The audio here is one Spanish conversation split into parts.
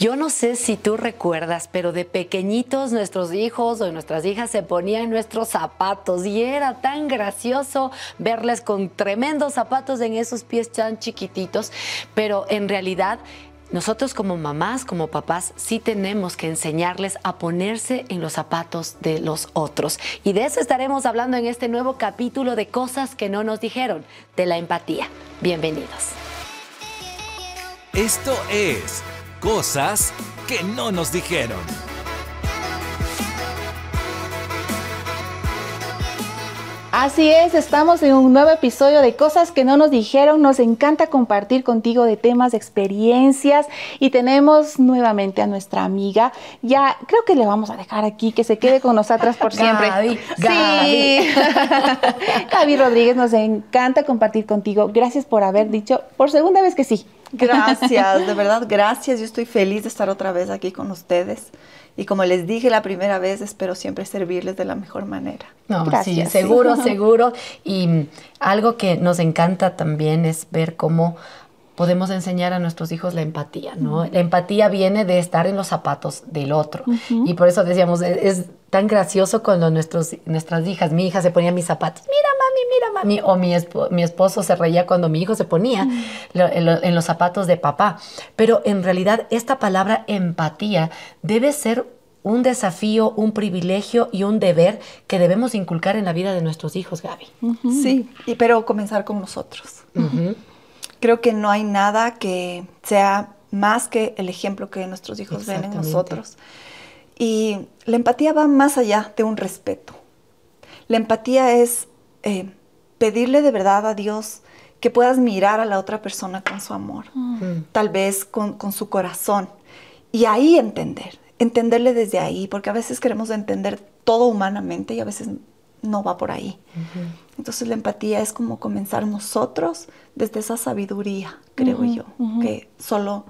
Yo no sé si tú recuerdas, pero de pequeñitos nuestros hijos o nuestras hijas se ponían nuestros zapatos y era tan gracioso verles con tremendos zapatos en esos pies tan chiquititos, pero en realidad nosotros como mamás, como papás, sí tenemos que enseñarles a ponerse en los zapatos de los otros. Y de eso estaremos hablando en este nuevo capítulo de cosas que no nos dijeron, de la empatía. Bienvenidos. Esto es cosas que no nos dijeron. Así es, estamos en un nuevo episodio de Cosas que no nos dijeron. Nos encanta compartir contigo de temas, de experiencias y tenemos nuevamente a nuestra amiga. Ya creo que le vamos a dejar aquí que se quede con nosotras por siempre. Gaby, Sí. Gaby Rodríguez, nos encanta compartir contigo. Gracias por haber dicho por segunda vez que sí. Gracias, de verdad, gracias. Yo estoy feliz de estar otra vez aquí con ustedes. Y como les dije la primera vez, espero siempre servirles de la mejor manera. No, Gracias. sí, seguro, seguro. Y algo que nos encanta también es ver cómo podemos enseñar a nuestros hijos la empatía, ¿no? La empatía viene de estar en los zapatos del otro. Y por eso decíamos, e- es, tan gracioso cuando nuestros, nuestras hijas, mi hija se ponía mis zapatos, mira mami, mira mami, o mi, espo- mi esposo se reía cuando mi hijo se ponía lo- en, lo- en los zapatos de papá. Pero en realidad esta palabra empatía debe ser un desafío, un privilegio y un deber que debemos inculcar en la vida de nuestros hijos, Gaby. Sí, y, pero comenzar con nosotros. Creo que no hay nada que sea más que el ejemplo que nuestros hijos ven en nosotros. Y la empatía va más allá de un respeto. La empatía es eh, pedirle de verdad a Dios que puedas mirar a la otra persona con su amor, tal vez con, con su corazón, y ahí entender, entenderle desde ahí, porque a veces queremos entender todo humanamente y a veces no va por ahí. Entonces la empatía es como comenzar nosotros desde esa sabiduría, creo yo, que solo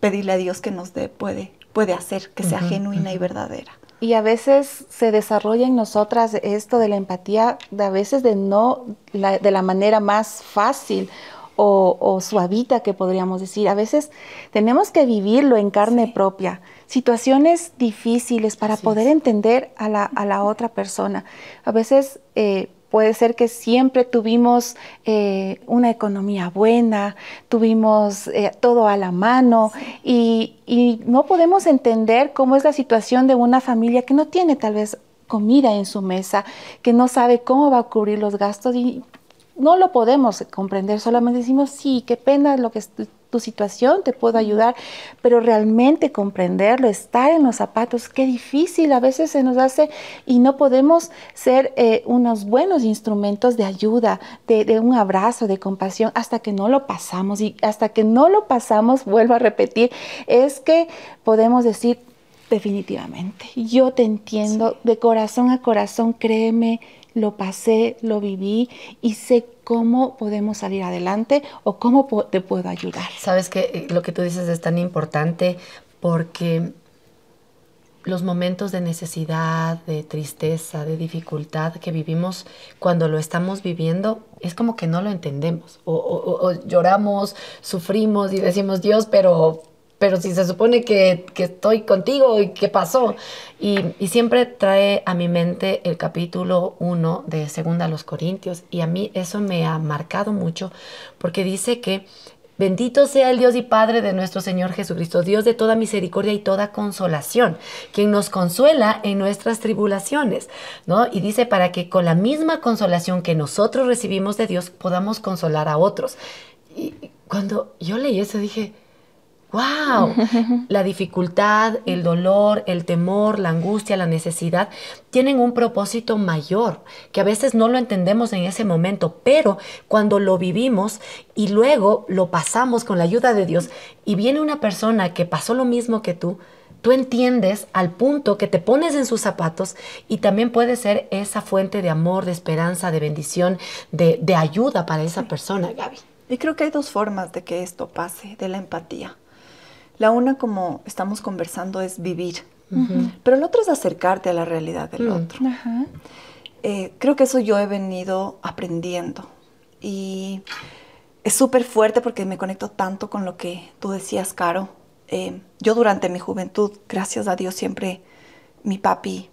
pedirle a Dios que nos dé puede, puede hacer que sea genuina y verdadera. Y a veces se desarrolla en nosotras esto de la empatía, de a veces de no la- de la manera más fácil o, o suavita que podríamos decir. A veces tenemos que vivirlo en carne propia, situaciones difíciles para poder entender a la, a la otra persona. A veces eh, puede ser que siempre tuvimos eh, una economía buena, tuvimos eh, todo a la mano y, y no podemos entender cómo es la situación de una familia que no tiene tal vez comida en su mesa, que no sabe cómo va a cubrir los gastos y no lo podemos comprender, solamente decimos, sí, qué pena lo que es tu, tu situación, te puedo ayudar, pero realmente comprenderlo, estar en los zapatos, qué difícil a veces se nos hace y no podemos ser eh, unos buenos instrumentos de ayuda, de, de un abrazo, de compasión, hasta que no lo pasamos y hasta que no lo pasamos, vuelvo a repetir, es que podemos decir, definitivamente, yo te entiendo de corazón a corazón, créeme, lo pasé, lo viví y sé cómo podemos salir adelante o cómo te puedo ayudar. Sabes que lo que tú dices es tan importante porque los momentos de necesidad, de tristeza, de dificultad que vivimos cuando lo estamos viviendo, es como que no lo entendemos. O lloramos, sufrimos y decimos, Dios, pero, pero si se supone que, que estoy contigo y qué pasó. Y, y siempre trae a mi mente el capítulo 1 de Segunda a los Corintios. Y a mí eso me ha marcado mucho porque dice que Bendito sea el Dios y Padre de nuestro Señor Jesucristo, Dios de toda misericordia y toda consolación, quien nos consuela en nuestras tribulaciones, ¿no? Y dice para que con la misma consolación que nosotros recibimos de Dios podamos consolar a otros. Y cuando yo leí eso dije, wow, la dificultad, el dolor, el temor, la angustia, la necesidad tienen un propósito mayor que a veces no lo entendemos en ese momento, pero cuando lo vivimos y luego lo pasamos con la ayuda de Dios y viene una persona que pasó lo mismo que tú, tú entiendes al punto que te pones en sus zapatos y también puede ser esa fuente de amor, de esperanza, de bendición, de, de ayuda para esa persona, Gaby. Y creo que hay dos formas de que esto pase, de la empatía. La una, como estamos conversando, es vivir. Pero la otra es acercarte a la realidad del otro. Ajá. Eh, creo que eso yo he venido aprendiendo. Y es súper fuerte porque me conecto tanto con lo que tú decías, Caro, eh, yo durante mi juventud, gracias a Dios, siempre mi papi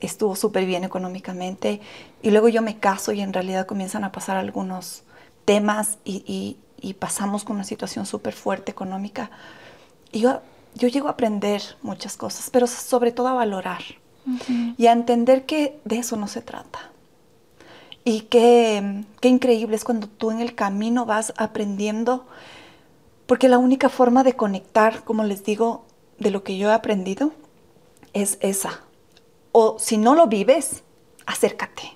estuvo súper bien económicamente y luego yo me caso y en realidad comienzan a pasar algunos temas y, pasamos con una situación súper fuerte económica. Y yo, yo llego a aprender muchas cosas, pero sobre todo a valorar y a entender que de eso no se trata. Y qué, qué increíble es cuando tú en el camino vas aprendiendo, porque la única forma de conectar, como les digo, de lo que yo he aprendido, es esa. O si no lo vives, acércate.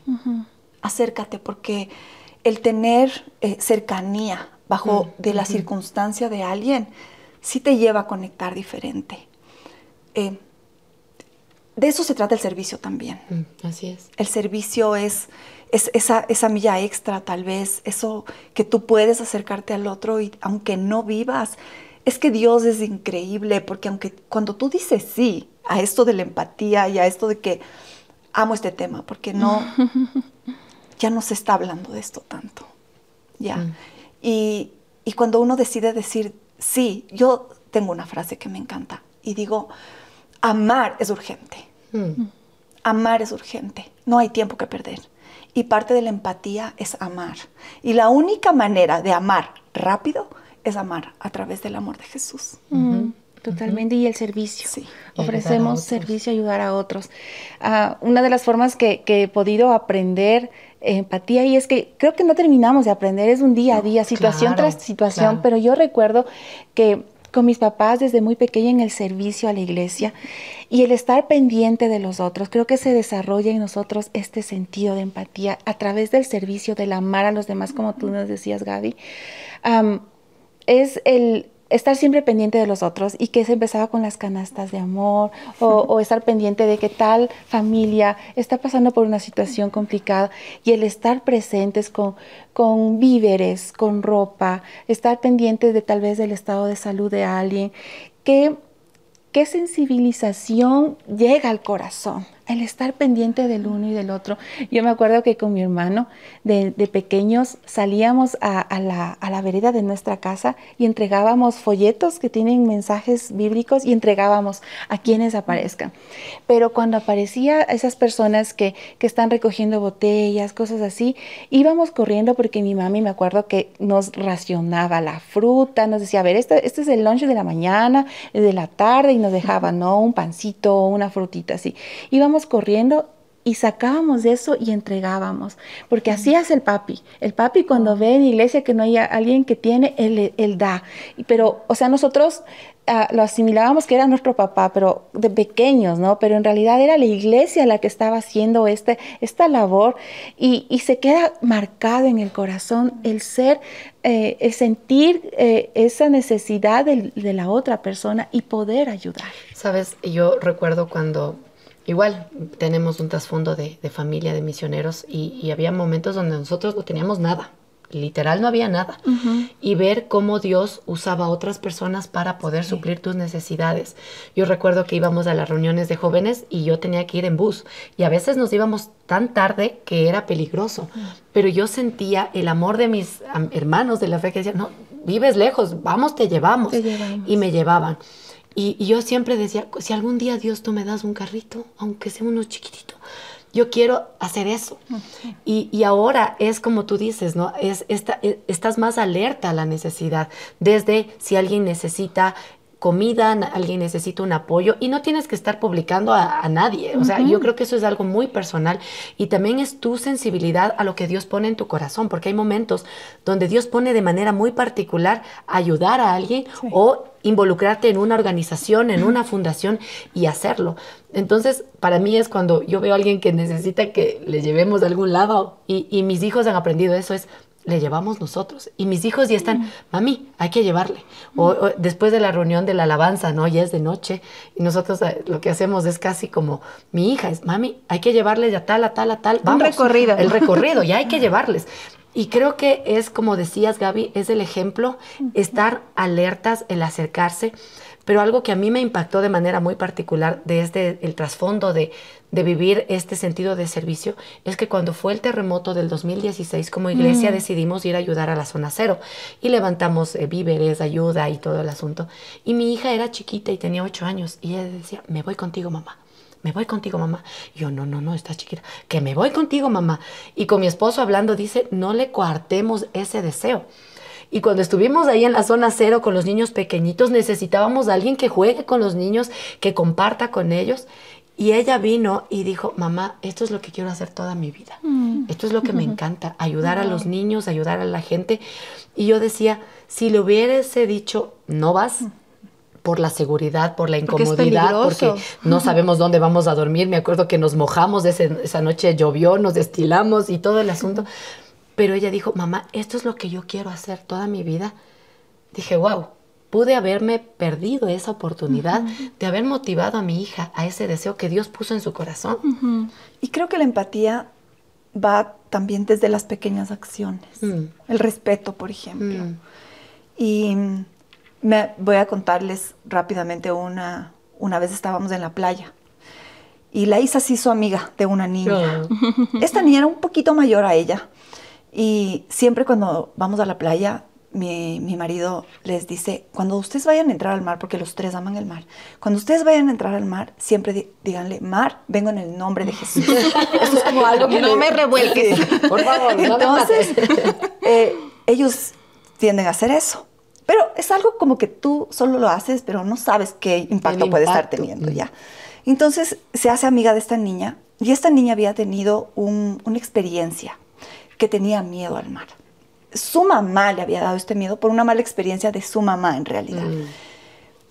Acércate, porque el tener eh, cercanía bajo de la circunstancia de alguien, sí te lleva a conectar diferente. Eh, de eso se trata el servicio también. Mm, así es. El servicio es, es esa, esa, milla extra, tal vez, eso que tú puedes acercarte al otro y aunque no vivas, es que Dios es increíble, porque aunque cuando tú dices sí a esto de la empatía y a esto de que amo este tema, porque no, ya no se está hablando de esto tanto, ya. Mm. Y, y cuando uno decide decir sí, yo tengo una frase que me encanta y digo, amar es urgente. Mm. Amar es urgente, no hay tiempo que perder. Y parte de la empatía es amar. Y la única manera de amar rápido es amar a través del amor de Jesús. Mm, totalmente, y el servicio. Sí. Ofrecemos servicio, ayudar a otros. Ah, una de las formas que, he podido aprender empatía y es que creo que no terminamos de aprender, es un día a día, situación tras situación, pero yo recuerdo que con mis papás desde muy pequeña en el servicio a la iglesia y el estar pendiente de los otros. Creo que se desarrolla en nosotros este sentido de empatía a través del servicio, del amar a los demás, como tú nos decías, Gaby. es el estar siempre pendiente de los otros y que se empezaba con las canastas de amor o, estar pendiente de que tal familia está pasando por una situación complicada y el estar presentes con, con víveres, con ropa, estar pendiente de tal vez del estado de salud de alguien, que qué sensibilización llega al corazón el estar pendiente del uno y del otro. Yo me acuerdo que con mi hermano de, pequeños salíamos a, la, vereda de nuestra casa y entregábamos folletos que tienen mensajes bíblicos y entregábamos a quienes aparezcan. Pero cuando aparecía esas personas que, están recogiendo botellas, cosas así, íbamos corriendo porque mi mami me acuerdo que nos racionaba la fruta, nos decía, a ver, este, este es el lunch de la mañana, de la tarde y nos dejaba, ¿no? Un pancito, una frutita así. Íbamos corriendo y sacábamos de eso y entregábamos, porque así es el papi. El papi cuando ve en iglesia que no hay alguien que tiene, él, él da. Pero, o sea, nosotros ah, lo asimilábamos que era nuestro papá, pero de pequeños, ¿no? Pero en realidad era la iglesia la que estaba haciendo este, esta labor y, y se queda marcado en el corazón el ser, eh, el sentir eh, esa necesidad de, de la otra persona y poder ayudar. Sabes, yo recuerdo cuando igual tenemos un trasfondo de, familia, de misioneros, y, había momentos donde nosotros no teníamos nada, literal no había nada, y ver cómo Dios usaba a otras personas para poder suplir tus necesidades. Yo recuerdo que íbamos a las reuniones de jóvenes y yo tenía que ir en bus, y a veces nos íbamos tan tarde que era peligroso, pero yo sentía el amor de mis hermanos de la fe que decían, no, vives lejos, vamos, te llevamos, te llevamos. y me llevaban. Y, yo siempre decía, si algún día Dios tú me das un carrito, aunque sea uno chiquitito, yo quiero hacer eso. Y, ahora es como tú dices, ¿no? Es, esta, e, estás más alerta a la necesidad, desde si alguien necesita comida, alguien necesita un apoyo y no tienes que estar publicando a, nadie. O sea, yo creo que eso es algo muy personal y también es tu sensibilidad a lo que Dios pone en tu corazón, porque hay momentos donde Dios pone de manera muy particular ayudar a alguien o involucrarte en una organización, en una fundación y hacerlo. Entonces, para mí es cuando yo veo a alguien que necesita que le llevemos de algún lado y, y mis hijos han aprendido eso, es le llevamos nosotros. Y mis hijos ya están, mami, hay que llevarle. O, después de la reunión de la alabanza, ¿no? Ya es de noche. Y nosotros eh, lo que hacemos es casi como, mi hija es, mami, hay que llevarle de tal, a tal, a tal. Vamos, Un recorrido. El recorrido, ya hay que llevarles. Y creo que es como decías, Gaby, es el ejemplo, estar alertas, el acercarse Pero algo que a mí me impactó de manera muy particular desde el trasfondo de, de vivir este sentido de servicio es que cuando fue el terremoto del 2016 como iglesia Mm. decidimos ir a ayudar a la zona cero y levantamos eh, víveres, ayuda y todo el asunto. Y mi hija era chiquita y tenía ocho años y ella decía, me voy contigo mamá. Me voy contigo, mamá. Y yo, no, no, no, estás chiquita. Que me voy contigo, mamá. Y con mi esposo hablando, dice, no le coartemos ese deseo. Y cuando estuvimos ahí en la zona cero con los niños pequeñitos, necesitábamos a alguien que juegue con los niños, que comparta con ellos. Y ella vino y dijo, mamá, esto es lo que quiero hacer toda mi vida. Esto es lo que me encanta, ayudar a los niños, ayudar a la gente. Y yo decía, si le hubiese dicho, no vas, por la seguridad, por la Porque incomodidad, porque peligroso. no sabemos dónde vamos a dormir. Me acuerdo que nos mojamos, ese- esa noche llovió, nos destilamos y todo el asunto. Pero ella dijo, mamá, esto es lo que yo quiero hacer toda mi vida. Dije, wow, pude haberme perdido esa oportunidad de haber motivado a mi hija a ese deseo que Dios puso en su corazón. Y creo que la empatía va también desde las pequeñas acciones. Mm. El respeto, por ejemplo. Mm. Y me voy a contarles rápidamente una, una vez estábamos en la playa y la Isa se hizo amiga de una niña. Esta niña era un poquito mayor a ella y siempre cuando vamos a la playa, mi, mi marido les dice, cuando ustedes vayan a entrar al mar, porque los tres aman el mar, cuando ustedes vayan a entrar al mar, siempre di- díganle, mar, vengo en el nombre de Jesús. Eso es como algo que No le- me revuelques. Sí. Por favor, no me Entonces, mates. eh, ellos tienden a hacer eso. Pero es algo como que tú solo lo haces, pero no sabes qué impacto El puede estar impacto. teniendo ya. Entonces se hace amiga de esta niña y esta niña había tenido un- una experiencia que tenía miedo al mar. Su mamá le había dado este miedo por una mala experiencia de su mamá en realidad. Mm.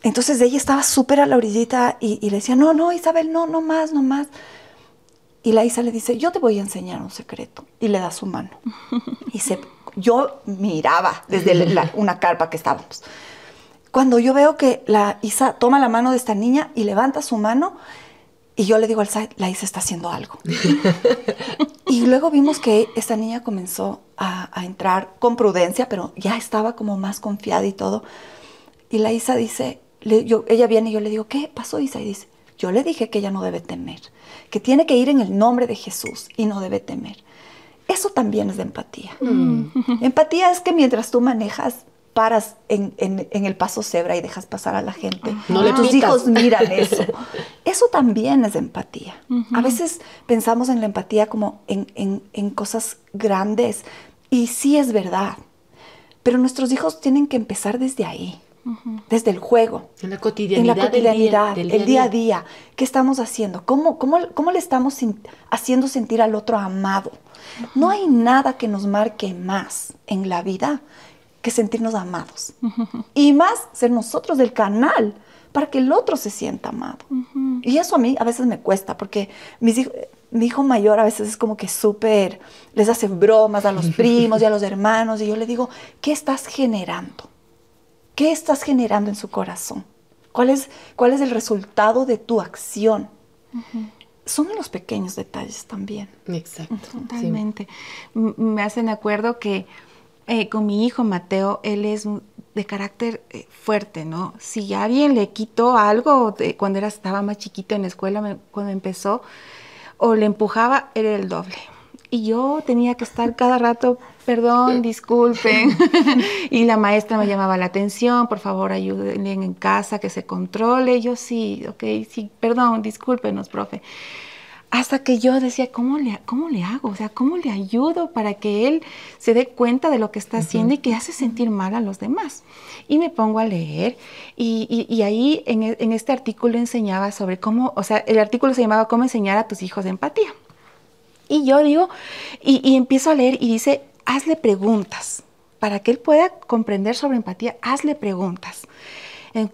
Entonces ella estaba súper a la orillita y, y le decía, no, no, Isabel, no, no más, no más. Y la Isa le dice, yo te voy a enseñar un secreto. Y le da su mano. Y se, yo miraba desde la- una carpa que estábamos. Cuando yo veo que la Isa toma la mano de esta niña y levanta su mano, y yo le digo al Said, la Isa está haciendo algo. y luego vimos que esta niña comenzó a, a entrar con prudencia, pero ya estaba como más confiada y todo. Y la Isa dice, le- yo, ella viene y yo le digo, ¿qué pasó Isa? Y dice, yo le dije que ella no debe temer, que tiene que ir en el nombre de Jesús y no debe temer. Eso también es de empatía. Empatía es que mientras tú manejas, paras en, en- en el paso cebra y dejas pasar a la gente. No le tus pitas. hijos miran eso. Eso también es empatía. A veces pensamos en la empatía como en, en- en cosas grandes y sí es verdad. Pero nuestros hijos tienen que empezar desde ahí, desde el juego. En la En cotidianidad, la cotidianidad, del el día a día. ¿Qué estamos haciendo? ¿Cómo, cómo, cómo le estamos sin- haciendo sentir al otro amado? No hay nada que nos marque más en la vida que sentirnos amados. Y más ser nosotros del canal para que el otro se sienta amado. Y eso a mí a veces me cuesta porque mis hijos- mi hijo mayor a veces es como que súper, les hace bromas a los primos y a los hermanos y yo le digo, ¿qué estás generando? ¿Qué estás generando en su corazón? ¿Cuál es, cuál es el resultado de tu acción? Son los pequeños detalles también. Exacto. Totalmente. Me hacen acuerdo que eh, con mi hijo Mateo, él es de carácter eh, fuerte, ¿no? Si alguien le quitó algo de- cuando era, estaba más chiquito en la escuela, me- cuando empezó, o le empujaba, era el doble. Y yo tenía que estar cada rato, perdón, disculpen. y la maestra me llamaba la atención, por favor, ayúdenle en casa, que se controle. Yo sí, ok, sí, perdón, discúlpenos, profe. Hasta que yo decía, ¿cómo le, ¿cómo le hago? O sea, ¿cómo le ayudo para que él se dé cuenta de lo que está haciendo y que hace sentir mal a los demás? Y me pongo a leer y, y- y ahí en, en este artículo enseñaba sobre cómo, o sea, el artículo se llamaba ¿Cómo enseñar a tus hijos empatía? Y yo digo, y, y empiezo a leer y dice, hazle preguntas. Para que él pueda comprender sobre empatía, hazle preguntas.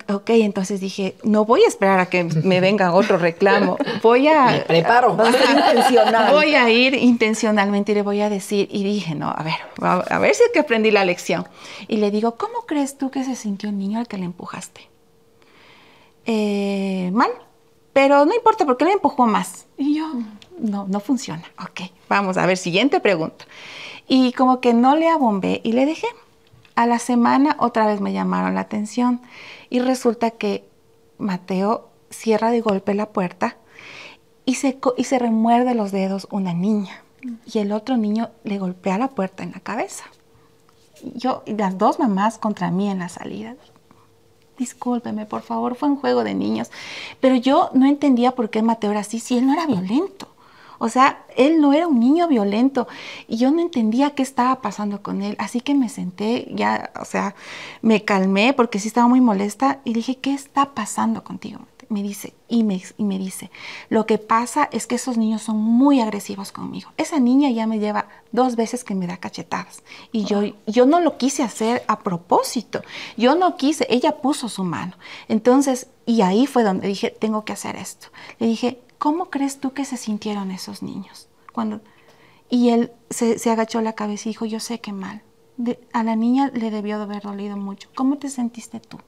Ok, entonces dije, no voy a esperar a que me venga otro reclamo. Voy a... Me preparo. A intencional. Voy a ir intencionalmente y le voy a decir, y dije, no, a ver, a, a ver si es que aprendí la lección. Y le digo, ¿cómo crees tú que se sintió el niño al que le empujaste? "Eh, mal, pero no importa porque le empujó más. Y yo, no, no funciona. Ok, vamos a ver, siguiente pregunta. Y como que no le abombé y le dejé. A la semana otra vez me llamaron la atención y resulta que Mateo cierra de golpe la puerta y se, y se remuerde los dedos una niña. Y el otro niño le golpea la puerta en la cabeza. Yo, y las dos mamás contra mí en la salida. Discúlpeme, por favor, fue un juego de niños. Pero yo no entendía por qué Mateo era así, si él no era violento. O sea, él no era un niño violento y yo no entendía qué estaba pasando con él. Así que me senté, ya, o sea, me calmé porque sí estaba muy molesta y dije, ¿qué está pasando contigo? Me dice, y me, y me dice, lo que pasa es que esos niños son muy agresivos conmigo. Esa niña ya me lleva dos veces que me da cachetadas y yo, yo no lo quise hacer a propósito. Yo no quise, ella puso su mano. Entonces, y ahí fue donde dije, tengo que hacer esto. Le dije, ¿cómo crees tú que se sintieron esos niños? Cuando, y él se, agachó la cabeza y dijo, yo sé que mal. a la niña le debió de haber dolido mucho. ¿Cómo te sentiste tú?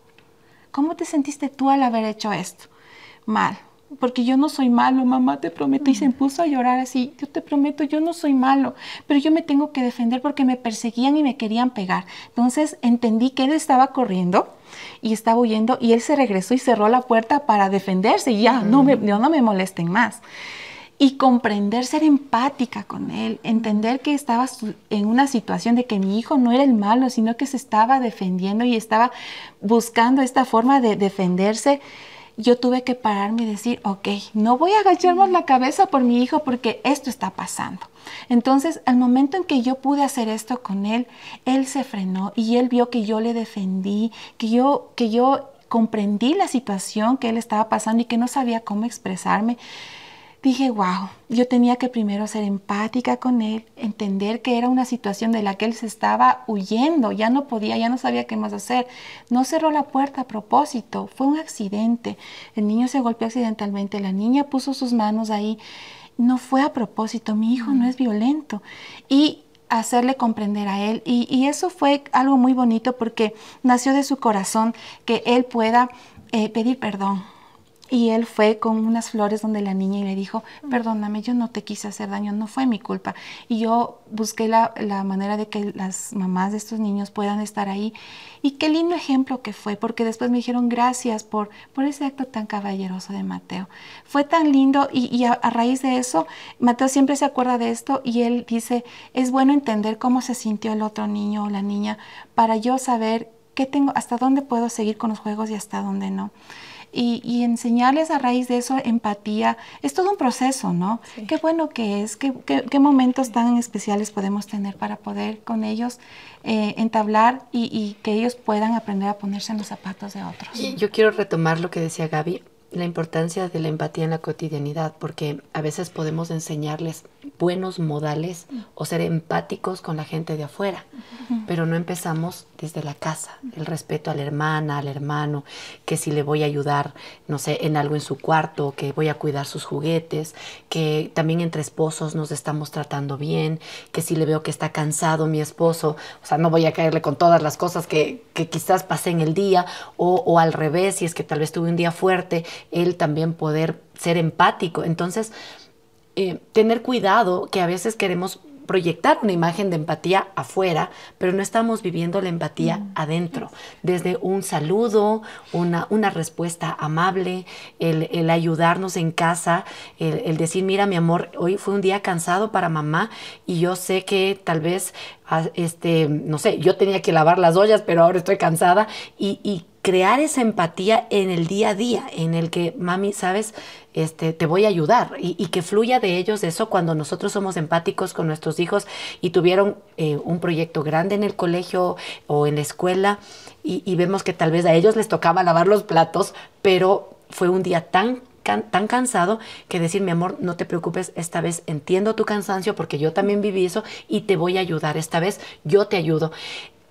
¿Cómo te sentiste tú al haber hecho esto? Mal. Porque yo no soy malo, mamá, te prometo. Y se puso a llorar así. Yo te prometo, yo no soy malo. Pero yo me tengo que defender porque me perseguían y me querían pegar. Entonces entendí que él estaba corriendo y estaba huyendo y él se regresó y cerró la puerta para defenderse y ya, no, me, no me molesten más y comprender, ser empática con él, entender que estaba en una situación de que mi hijo no era el malo, sino que se estaba defendiendo y estaba buscando esta forma de defenderse, yo tuve que pararme y decir, ok, no voy a agacharme la cabeza por mi hijo porque esto está pasando. Entonces, al momento en que yo pude hacer esto con él, él se frenó y él vio que yo le defendí, que yo, que yo comprendí la situación que él estaba pasando y que no sabía cómo expresarme dije, wow, yo tenía que primero ser empática con él, entender que era una situación de la que él se estaba huyendo, ya no podía, ya no sabía qué más hacer. No cerró la puerta a propósito, fue un accidente. El niño se golpeó accidentalmente, la niña puso sus manos ahí. No fue a propósito, mi hijo no es violento. Y hacerle comprender a él. Y, y, eso fue algo muy bonito porque nació de su corazón que él pueda eh, pedir perdón, y él fue con unas flores donde la niña y le dijo, perdóname, yo no te quise hacer daño, no fue mi culpa. Y yo busqué la, manera de que las mamás de estos niños puedan estar ahí. Y qué lindo ejemplo que fue, porque después me dijeron gracias por, por ese acto tan caballeroso de Mateo. Fue tan lindo y, a, raíz de eso, Mateo siempre se acuerda de esto y él dice, es bueno entender cómo se sintió el otro niño o la niña para yo saber qué tengo, hasta dónde puedo seguir con los juegos y hasta dónde no y, enseñarles a raíz de eso empatía. Es todo un proceso, ¿no? Qué bueno que es, qué, qué, momentos tan especiales podemos tener para poder con ellos eh, entablar y, y, que ellos puedan aprender a ponerse en los zapatos de otros. Yo quiero retomar lo que decía Gaby la importancia de la empatía en la cotidianidad, porque a veces podemos enseñarles buenos modales o ser empáticos con la gente de afuera, pero no empezamos desde la casa, el respeto a la hermana, al hermano, que si le voy a ayudar, no sé, en algo en su cuarto, que voy a cuidar sus juguetes, que también entre esposos nos estamos tratando bien, que si le veo que está cansado mi esposo, o sea, no voy a caerle con todas las cosas que, que quizás pasé en el día, o, o al revés, si es que tal vez tuve un día fuerte, él también poder ser empático. Entonces, eh, tener cuidado que a veces queremos proyectar una imagen de empatía afuera, pero no estamos viviendo la empatía mm. adentro, desde un saludo, una, una respuesta amable, el, ayudarnos en casa, el, decir, mira mi amor, hoy fue un día cansado para mamá y yo sé que tal vez, ah, este, no sé, yo tenía que lavar las ollas, pero ahora estoy cansada y, y crear esa empatía en el día a día, en el que, mami, sabes, este, te voy a ayudar y, que fluya de ellos eso cuando nosotros somos empáticos con nuestros hijos y tuvieron eh, un proyecto grande en el colegio o en la escuela y, vemos que tal vez a ellos les tocaba lavar los platos, pero fue un día tan tan cansado que decir, mi amor, no te preocupes, esta vez entiendo tu cansancio porque yo también viví eso y te voy a ayudar, esta vez yo te ayudo.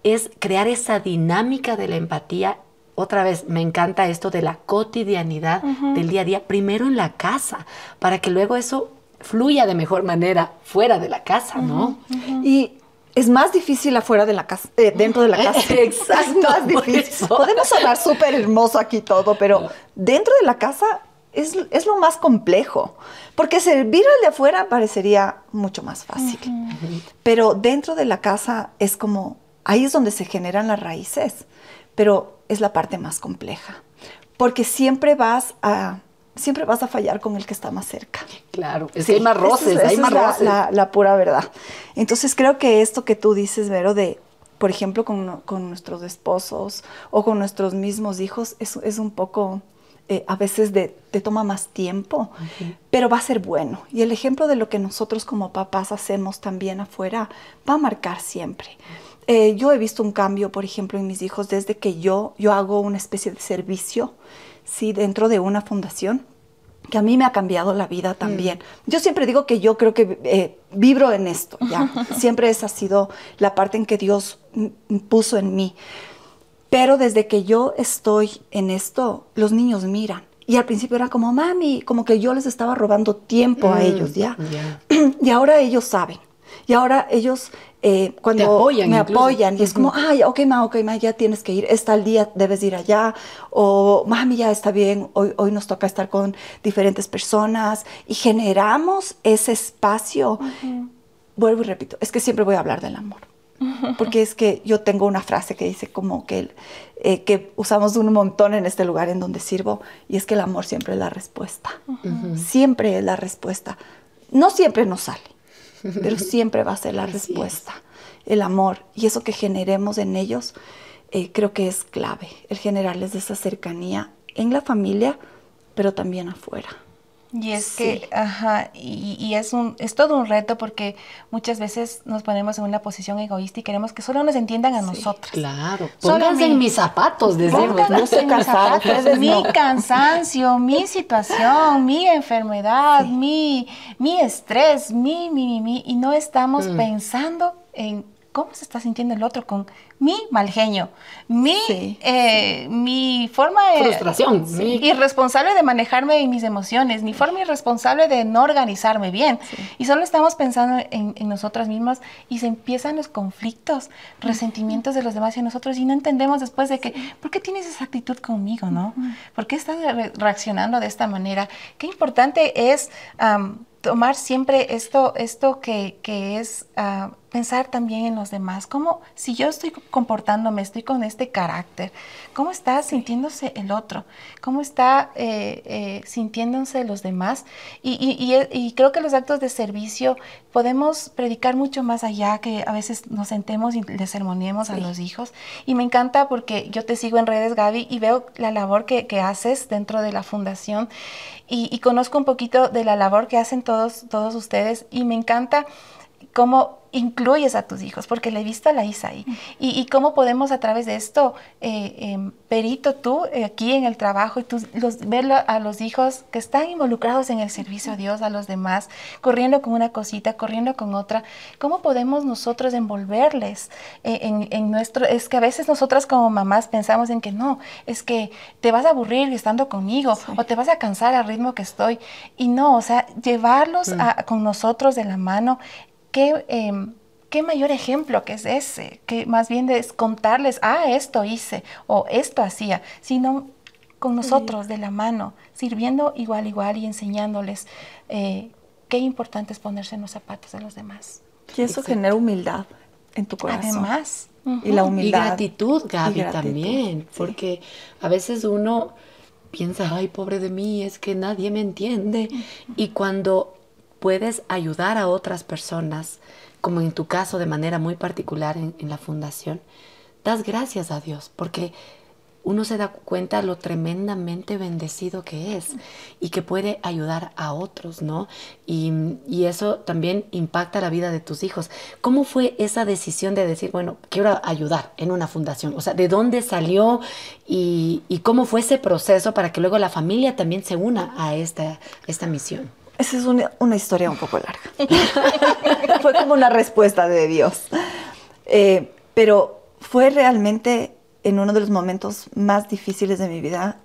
Es crear esa dinámica de la empatía otra vez, me encanta esto de la cotidianidad del día a día, primero en la casa, para que luego eso fluya de mejor manera fuera de la casa, ¿no? Y es más difícil afuera de la casa, eh, dentro de la casa. Exacto. Es más difícil. Podemos hablar súper hermoso aquí todo, pero dentro de la casa es, es, lo más complejo. Porque servir al de afuera parecería mucho más fácil. Pero dentro de la casa es como, ahí es donde se generan las raíces. Pero es la parte más compleja, porque siempre vas a siempre vas a fallar con el que está más cerca. Claro, es que hay más roces, hay más roces. La, la, pura verdad. Entonces creo que esto que tú dices, Vero, de, por ejemplo, con, con nuestros esposos o con nuestros mismos hijos, es, es un poco, eh, a veces de, te toma más tiempo, pero va a ser bueno. Y el ejemplo de lo que nosotros como papás hacemos también afuera va a marcar siempre. Eh, yo he visto un cambio, por ejemplo, en mis hijos desde que yo, yo hago una especie de servicio ¿sí? dentro de una fundación que a mí me ha cambiado la vida mm. también. Yo siempre digo que yo creo que eh, vibro en esto, ¿ya? siempre esa ha sido la parte en que Dios puso en mí. Pero desde que yo estoy en esto, los niños miran. Y al principio era como, mami, como que yo les estaba robando tiempo a mm, ellos, ¿ya? Y ahora ellos saben. Y ahora ellos eh, cuando me apoyan y es como, ay, ok, ma, ok, ma, ya tienes que ir, está el día, debes ir allá, o mami, ya está bien, hoy, hoy nos toca estar con diferentes personas y generamos ese espacio. Vuelvo y repito, es que siempre voy a hablar del amor. Porque es que yo tengo una frase que dice como que, eh, que usamos un montón en este lugar en donde sirvo, y es que el amor siempre es la respuesta. Siempre es la respuesta. No siempre nos sale, pero siempre va a ser la respuesta, el amor. Y eso que generemos en ellos, eh, creo que es clave, el generarles esa cercanía en la familia, pero también afuera. Y es que, ajá, y, es, un, es todo un reto porque muchas veces nos ponemos en una posición egoísta y queremos que solo nos entiendan a nosotros. Claro, pónganse en mis zapatos, decimos, no sé Mi cansancio, mi situación, mi enfermedad, mi, mi estrés, mi, mi, mi, y no estamos mm. pensando en cómo se está sintiendo el otro con mi mal genio, mi, eh, mi forma de... Frustración. Irresponsable de manejarme y mis emociones, mi forma irresponsable de no organizarme bien. Y solo estamos pensando en, nosotras mismas y se empiezan los conflictos, resentimientos de los demás y nosotros y no entendemos después de que, ¿por qué tienes esa actitud conmigo, no? ¿Por qué estás reaccionando de esta manera? Qué importante es tomar siempre esto, esto que, que es ah, pensar también en los demás. Como si yo estoy comportándome, estoy con este carácter, ¿cómo está sintiéndose el otro? ¿Cómo está eh, eh, sintiéndose los demás? Y, y, creo que los actos de servicio podemos predicar mucho más allá que a veces nos sentemos y le sermonemos a los hijos. Y me encanta porque yo te sigo en redes, Gaby, y veo la labor que, que haces dentro de la fundación y, y, conozco un poquito de la labor que hacen todos, todos ustedes y me encanta cómo incluyes a tus hijos, porque le he visto a la Isa ahí. Y, cómo podemos a través de esto, eh, em, Perito, tú eh, aquí en el trabajo, y tú los, ver a los hijos que están involucrados en el servicio a Dios, a los demás, corriendo con una cosita, corriendo con otra, ¿cómo podemos nosotros envolverles eh, en, nuestro... Es que a veces nosotras como mamás pensamos en que no, es que te vas a aburrir estando conmigo o te vas a cansar al ritmo que estoy. Y no, o sea, llevarlos mm. con nosotros de la mano Em, ¿qué, mayor ejemplo que es ese? Que más bien es contarles, ah, esto hice o esto hacía, sino con nosotros de la mano, sirviendo igual, igual y enseñándoles eh, qué importante es ponerse en los zapatos de los demás. Y eso genera humildad en tu corazón. Además. Y la humildad. Y gratitud, Gaby, también. Porque a veces uno piensa, ay, pobre de mí, es que nadie me entiende. Y cuando puedes ayudar a otras personas, como en tu caso de manera muy particular en, la fundación, das gracias a Dios porque uno se da cuenta lo tremendamente bendecido que es y que puede ayudar a otros, ¿no? Y, eso también impacta la vida de tus hijos. ¿Cómo fue esa decisión de decir, bueno, quiero ayudar en una fundación? O sea, ¿de dónde salió y, cómo fue ese proceso para que luego la familia también se una a esta, esta misión? Esa es una, historia un poco larga. fue como una respuesta de Dios. Eh, pero fue realmente en uno de los momentos más difíciles de mi vida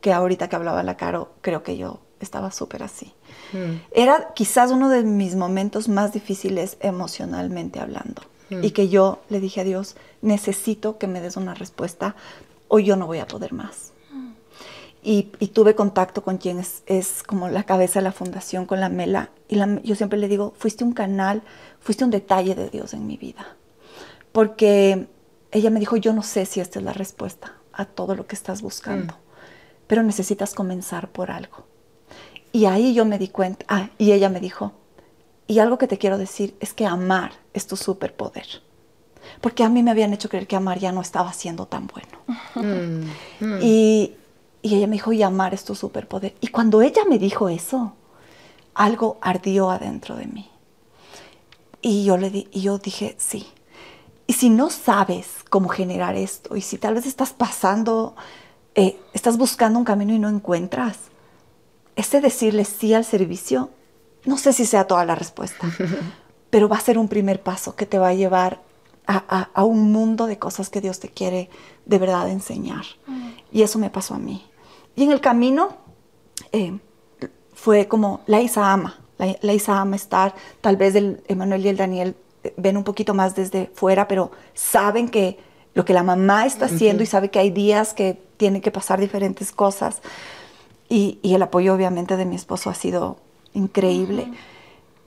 que ahorita que hablaba la Caro, creo que yo estaba súper así. Hmm. Era quizás uno de mis momentos más difíciles emocionalmente hablando. Y que yo le dije a Dios, necesito que me des una respuesta o yo no voy a poder más. Y, tuve contacto con quien es, como la cabeza de la fundación, con la Mela. Y yo siempre le digo, fuiste un canal, fuiste un detalle de Dios en mi vida. Porque ella me dijo, yo no sé si esta es la respuesta a todo lo que estás buscando. Mm. pero necesitas comenzar por algo. Y ahí yo me di cuenta, ah, y ella me dijo, y algo que te quiero decir es que amar es tu superpoder. Porque a mí me habían hecho creer que amar ya no estaba siendo tan bueno. Mm, mm. Y, y ella me dijo, y amar es tu superpoder. Y cuando ella me dijo eso, algo ardió adentro de mí. Y yo, le di, y yo dije, sí. Y si no sabes cómo generar esto, y si tal vez estás pasando, eh, estás buscando un camino y no encuentras, ese decirle sí al servicio, no sé si sea toda la respuesta, pero va a ser un primer paso que te va a llevar a, a- a un mundo de cosas que Dios te quiere de verdad enseñar. Y eso me pasó a mí. Y en el camino eh, fue como la Isa ama, la, la Isa ama estar, tal vez el Emanuel y el Daniel eh, ven un poquito más desde fuera, pero saben que lo que la mamá está haciendo y sabe que hay días que tienen que pasar diferentes cosas. Y, y el apoyo obviamente de mi esposo ha sido increíble.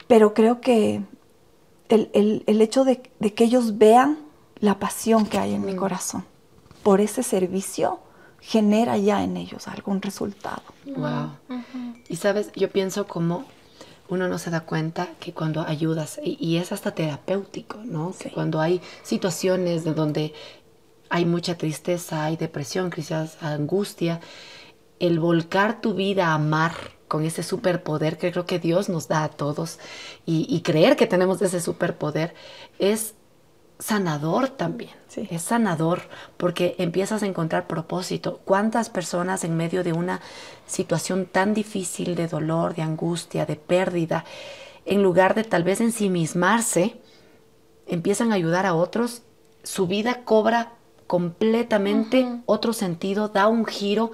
Pero creo que el, el- el hecho de, de que ellos vean la pasión que hay en mi corazón por ese servicio genera ya en ellos algún resultado. Wow. Y sabes, yo pienso como uno no se da cuenta que cuando ayudas, y, y es hasta terapéutico, ¿no? Que cuando hay situaciones de donde hay mucha tristeza, hay depresión, quizás angustia, el volcar tu vida a amar con ese superpoder que creo que Dios nos da a todos y, y creer que tenemos ese superpoder es sanador también. Sí. Es sanador porque empiezas a encontrar propósito. ¿Cuántas personas en medio de una situación tan difícil de dolor, de angustia, de pérdida, en lugar de tal vez ensimismarse, empiezan a ayudar a otros, su vida cobra completamente otro sentido, da un giro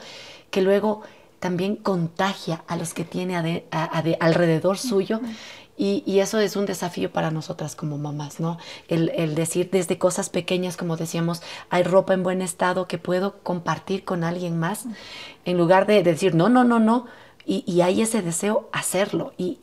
que luego también contagia a los que tiene a- ade- alrededor suyo. Y, y eso es un desafío para nosotras como mamás, ¿no? El, el decir desde cosas pequeñas, como decíamos, hay ropa en buen estado que puedo compartir con alguien más, en lugar de, decir, no, no, no, no, y, y hay ese deseo hacerlo. Y,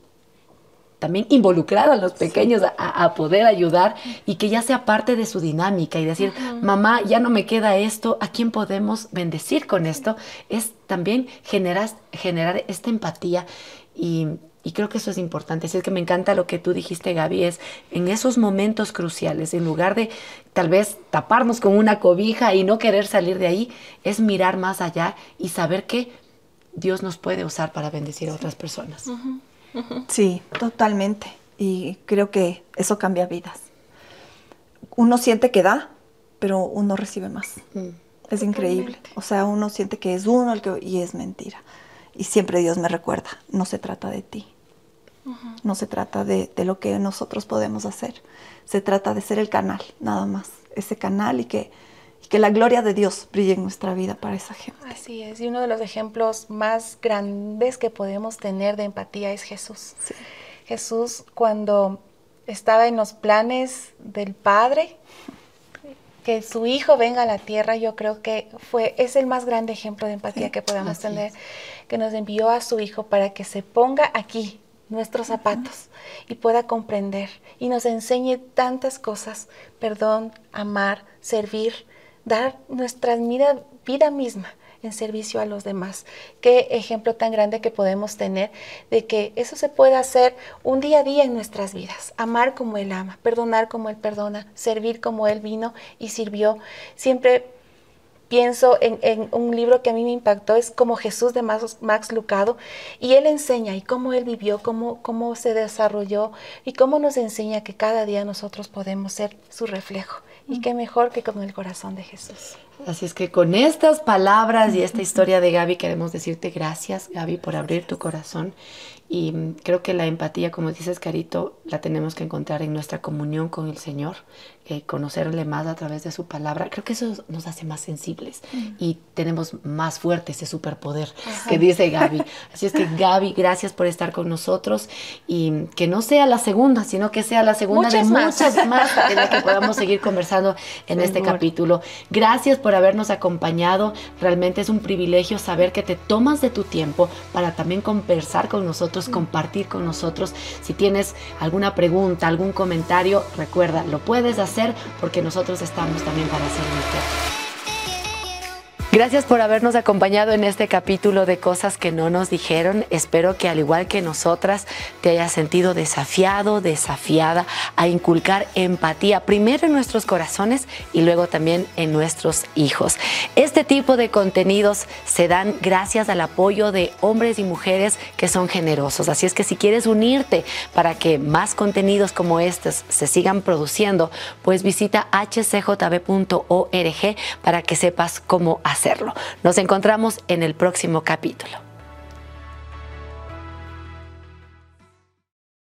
también involucrar a los pequeños a, a poder ayudar y que ya sea parte de su dinámica y decir, mamá, ya no me queda esto, ¿a quién podemos bendecir con esto? Es también generar, generar esta empatía y, y creo que eso es importante. Así es que me encanta lo que tú dijiste, Gaby, es en esos momentos cruciales, en lugar de tal vez taparnos con una cobija y no querer salir de ahí, es mirar más allá y saber que Dios nos puede usar para bendecir a otras personas. Sí, totalmente. Y creo que eso cambia vidas. Uno siente que da, pero uno recibe más. Mm. Es increíble. O sea, uno siente que es uno el que y es mentira. Y siempre Dios me recuerda, no se trata de ti. No se trata de, de lo que nosotros podemos hacer. Se trata de ser el canal, nada más. Ese canal y que, y que la gloria de Dios brille en nuestra vida para esa gente. Así es, y uno de los ejemplos más grandes que podemos tener de empatía es Jesús. Sí. Jesús cuando estaba en los planes del Padre, que su hijo venga a la tierra, yo creo que fue es el más grande ejemplo de empatía Sí, que podemos así tener, es. Que nos envió a su hijo para que se ponga aquí nuestros zapatos y pueda comprender y nos enseñe tantas cosas, perdón, amar, servir, dar nuestra vida, vida misma en servicio a los demás. Qué ejemplo tan grande que podemos tener de que eso se puede hacer un día a día en nuestras vidas. Amar como Él ama, perdonar como Él perdona, servir como Él vino y sirvió. Siempre pienso en, en un libro que a mí me impactó, es como Jesús de Max, Max Lucado, y él enseña y cómo él vivió, cómo, cómo se desarrolló y cómo nos enseña que cada día nosotros podemos ser su reflejo. Y qué mejor que con el corazón de Jesús. Así es que con estas palabras y esta historia de Gaby queremos decirte gracias, Gaby, por abrir tu corazón. Y mm, creo que la empatía, como dices, Carito, la tenemos que encontrar en nuestra comunión con el Señor, eh, conocerle más a través de su palabra. Creo que eso nos hace más sensibles y tenemos más fuerte ese superpoder que dice Gaby. Así es que Gaby, gracias por estar con nosotros y que no sea la segunda, sino que sea la segunda de Muchas más. muchas más en la que podamos seguir conversando en este capítulo. Gracias por habernos acompañado. Realmente es un privilegio saber que te tomas de tu tiempo para también conversar con nosotros, compartir con nosotros. Si tienes alguna pregunta, algún comentario, recuerda, lo puedes hacer porque nosotros estamos también para servirte. Gracias por habernos acompañado en este capítulo de cosas que no nos dijeron. Espero que al igual que nosotras te hayas sentido desafiado, desafiada a inculcar empatía primero en nuestros corazones y luego también en nuestros hijos. Este tipo de contenidos se dan gracias al apoyo de hombres y mujeres que son generosos. Así es que si quieres unirte para que más contenidos como estos se sigan produciendo, pues visita hcjb.org para que sepas cómo hacerlo. Nos encontramos en el próximo capítulo.